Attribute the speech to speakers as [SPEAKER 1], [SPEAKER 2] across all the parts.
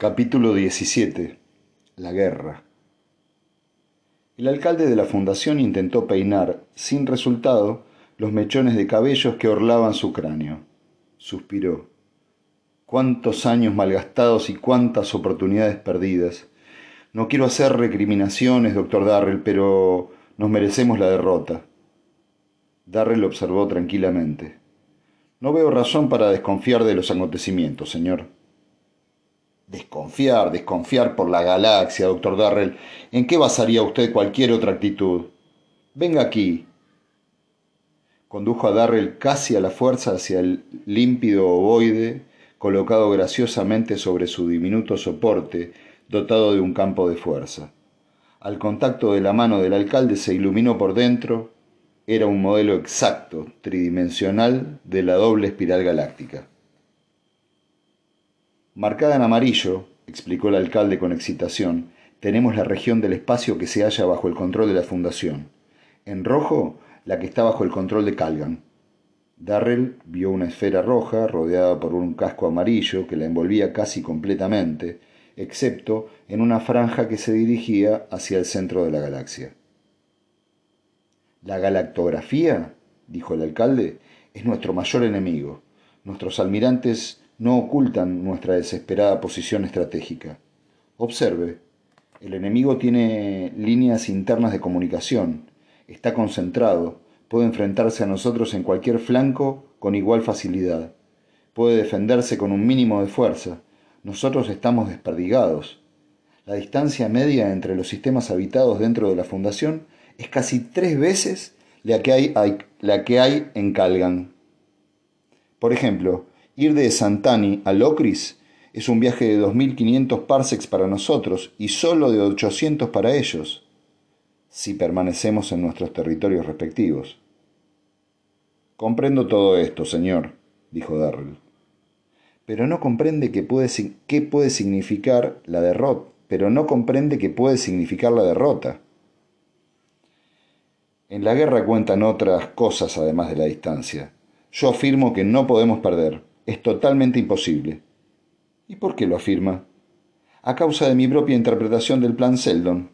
[SPEAKER 1] Capítulo 17. La guerra. El alcalde de la fundación intentó peinar, sin resultado, los mechones de cabellos que orlaban su cráneo. Suspiró. Cuántos años malgastados y cuántas oportunidades perdidas. No quiero hacer recriminaciones, doctor Darrell, pero nos merecemos la derrota. Darrell observó tranquilamente. No veo razón para desconfiar de los acontecimientos, señor. Desconfiar, desconfiar por la galaxia, doctor Darrell. ¿En qué basaría usted cualquier otra actitud? Venga aquí. Condujo a Darrell casi a la fuerza hacia el límpido ovoide colocado graciosamente sobre su diminuto soporte, dotado de un campo de fuerza. Al contacto de la mano del alcalde se iluminó por dentro. Era un modelo exacto, tridimensional, de la doble espiral galáctica. Marcada en amarillo, explicó el alcalde con excitación, tenemos la región del espacio que se halla bajo el control de la Fundación. En rojo, la que está bajo el control de Calgan. Darrell vio una esfera roja rodeada por un casco amarillo que la envolvía casi completamente, excepto en una franja que se dirigía hacia el centro de la galaxia. La galactografía, dijo el alcalde, es nuestro mayor enemigo. Nuestros almirantes no ocultan nuestra desesperada posición estratégica. Observe, el enemigo tiene líneas internas de comunicación, está concentrado, puede enfrentarse a nosotros en cualquier flanco con igual facilidad, puede defenderse con un mínimo de fuerza. Nosotros estamos desperdigados. La distancia media entre los sistemas habitados dentro de la Fundación es casi tres veces la que hay, la que hay en Calgan. Por ejemplo, Ir de Santani a Locris es un viaje de 2.500 parsecs para nosotros y solo de 800 para ellos, si permanecemos en nuestros territorios respectivos. Comprendo todo esto, señor, dijo Darrell. Pero no comprende puede, qué puede significar la derrota. Pero no comprende qué puede significar la derrota. En la guerra cuentan otras cosas además de la distancia. Yo afirmo que no podemos perder es totalmente imposible. ¿Y por qué lo afirma? A causa de mi propia interpretación del plan Seldon.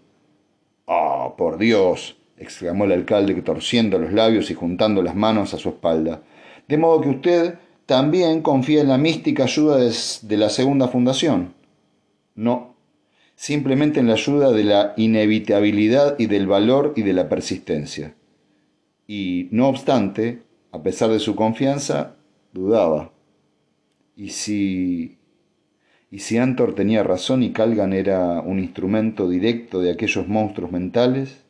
[SPEAKER 1] ¡Ah, oh, por Dios! exclamó el alcalde torciendo los labios y juntando las manos a su espalda. De modo que usted también confía en la mística ayuda de la segunda fundación. No, simplemente en la ayuda de la inevitabilidad y del valor y de la persistencia. Y, no obstante, a pesar de su confianza, dudaba. Y si. Y si Antor tenía razón y Calgan era un instrumento directo de aquellos monstruos mentales,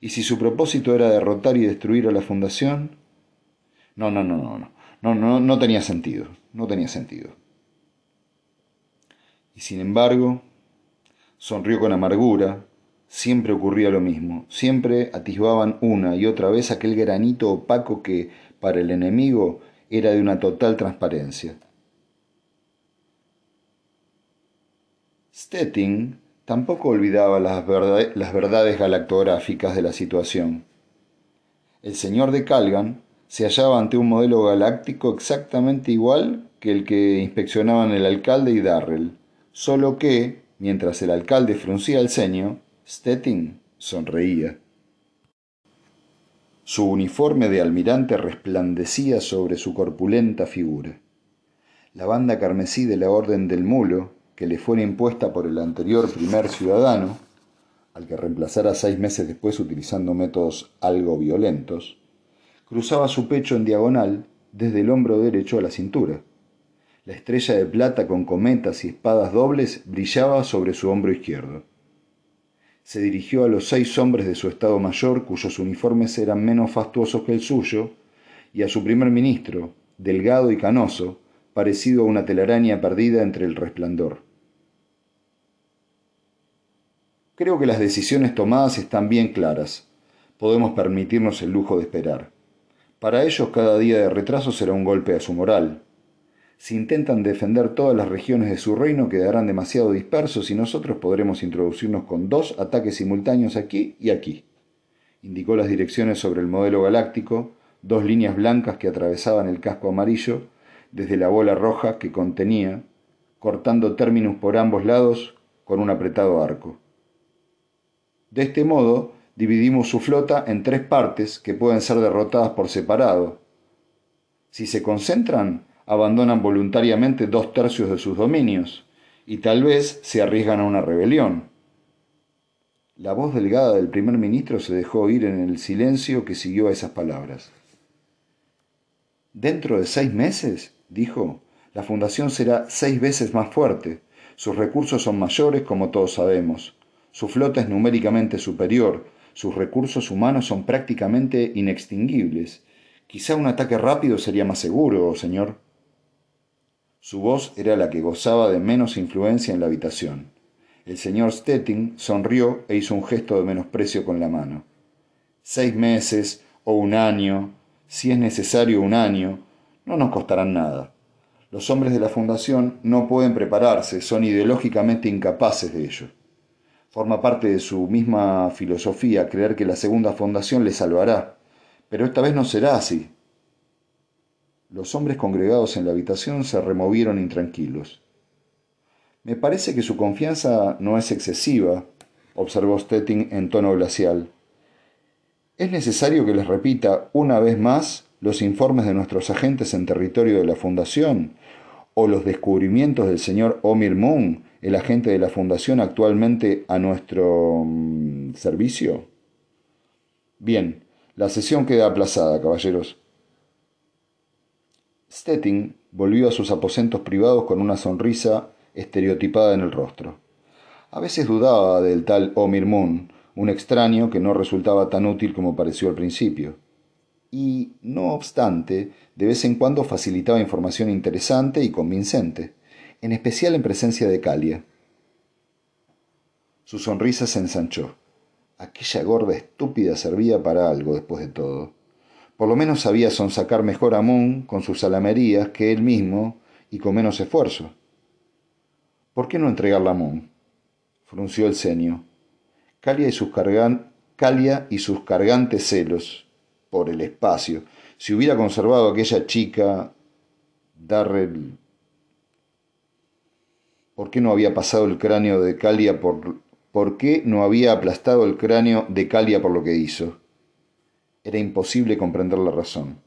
[SPEAKER 1] y si su propósito era derrotar y destruir a la Fundación, no, no, no, no, no, no, no, no tenía sentido, no tenía sentido. Y sin embargo, sonrió con amargura, siempre ocurría lo mismo, siempre atisbaban una y otra vez aquel granito opaco que, para el enemigo, era de una total transparencia. Stettin tampoco olvidaba las, verdades galactográficas de la situación. El señor de Calgan se hallaba ante un modelo galáctico exactamente igual que el que inspeccionaban el alcalde y Darrell, solo que, mientras el alcalde fruncía el ceño, Stettin sonreía. Su uniforme de almirante resplandecía sobre su corpulenta figura. La banda carmesí de la Orden del Mulo que le fuera impuesta por el anterior primer ciudadano, al que reemplazara seis meses después utilizando métodos algo violentos, cruzaba su pecho en diagonal desde el hombro derecho a la cintura. La estrella de plata con cometas y espadas dobles brillaba sobre su hombro izquierdo. Se dirigió a los seis hombres de su Estado Mayor, cuyos uniformes eran menos fastuosos que el suyo, y a su primer ministro, delgado y canoso, parecido a una telaraña perdida entre el resplandor. Creo que las decisiones tomadas están bien claras. Podemos permitirnos el lujo de esperar. Para ellos cada día de retraso será un golpe a su moral. Si intentan defender todas las regiones de su reino quedarán demasiado dispersos y nosotros podremos introducirnos con dos ataques simultáneos aquí y aquí. Indicó las direcciones sobre el modelo galáctico, dos líneas blancas que atravesaban el casco amarillo desde la bola roja que contenía, cortando términos por ambos lados con un apretado arco. De este modo, dividimos su flota en tres partes que pueden ser derrotadas por separado. Si se concentran, abandonan voluntariamente dos tercios de sus dominios y tal vez se arriesgan a una rebelión. La voz delgada del primer ministro se dejó oír en el silencio que siguió a esas palabras. Dentro de seis meses, dijo, la fundación será seis veces más fuerte. Sus recursos son mayores, como todos sabemos. Su flota es numéricamente superior. Sus recursos humanos son prácticamente inextinguibles. Quizá un ataque rápido sería más seguro, señor. Su voz era la que gozaba de menos influencia en la habitación. El señor Stettin sonrió e hizo un gesto de menosprecio con la mano. Seis meses o un año, si es necesario un año, no nos costarán nada. Los hombres de la Fundación no pueden prepararse, son ideológicamente incapaces de ello. Forma parte de su misma filosofía creer que la segunda fundación les salvará, pero esta vez no será así. Los hombres congregados en la habitación se removieron intranquilos. Me parece que su confianza no es excesiva, observó Stettin en tono glacial. ¿Es necesario que les repita una vez más los informes de nuestros agentes en territorio de la Fundación o los descubrimientos del señor Omir Moon, el agente de la Fundación actualmente a nuestro mm, servicio? Bien, la sesión queda aplazada, caballeros. Stettin volvió a sus aposentos privados con una sonrisa estereotipada en el rostro. A veces dudaba del tal Omir Moon, un extraño que no resultaba tan útil como pareció al principio. Y, no obstante, de vez en cuando facilitaba información interesante y convincente, en especial en presencia de Calia. Su sonrisa se ensanchó. Aquella gorda estúpida servía para algo después de todo. Por lo menos sabía sonsacar mejor a Moon con sus salamerías que él mismo y con menos esfuerzo. ¿Por qué no entregarla a Moon? Frunció el ceño. Calia y sus, Calia y sus cargantes celos por el espacio. Si hubiera conservado aquella chica, Darrell. ¿Por qué no había pasado el cráneo de Calia por. ¿Por qué no había aplastado el cráneo de Calia por lo que hizo? Era imposible comprender la razón.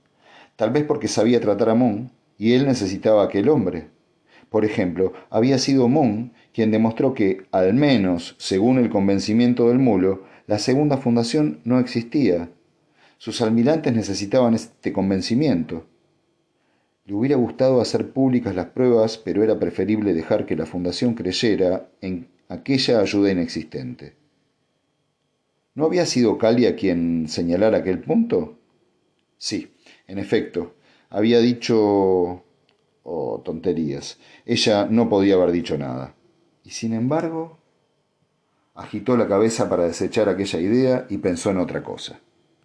[SPEAKER 1] Tal vez porque sabía tratar a Moon y él necesitaba a aquel hombre. Por ejemplo, había sido Moon quien demostró que, al menos según el convencimiento del mulo, la segunda fundación no existía. Sus almirantes necesitaban este convencimiento. Le hubiera gustado hacer públicas las pruebas, pero era preferible dejar que la fundación creyera en aquella ayuda inexistente. ¿No había sido Calia quien señalara aquel punto? Sí, en efecto, había dicho... Oh, tonterías. Ella no podía haber dicho nada. Y sin embargo, agitó la cabeza para desechar aquella idea y pensó en otra cosa.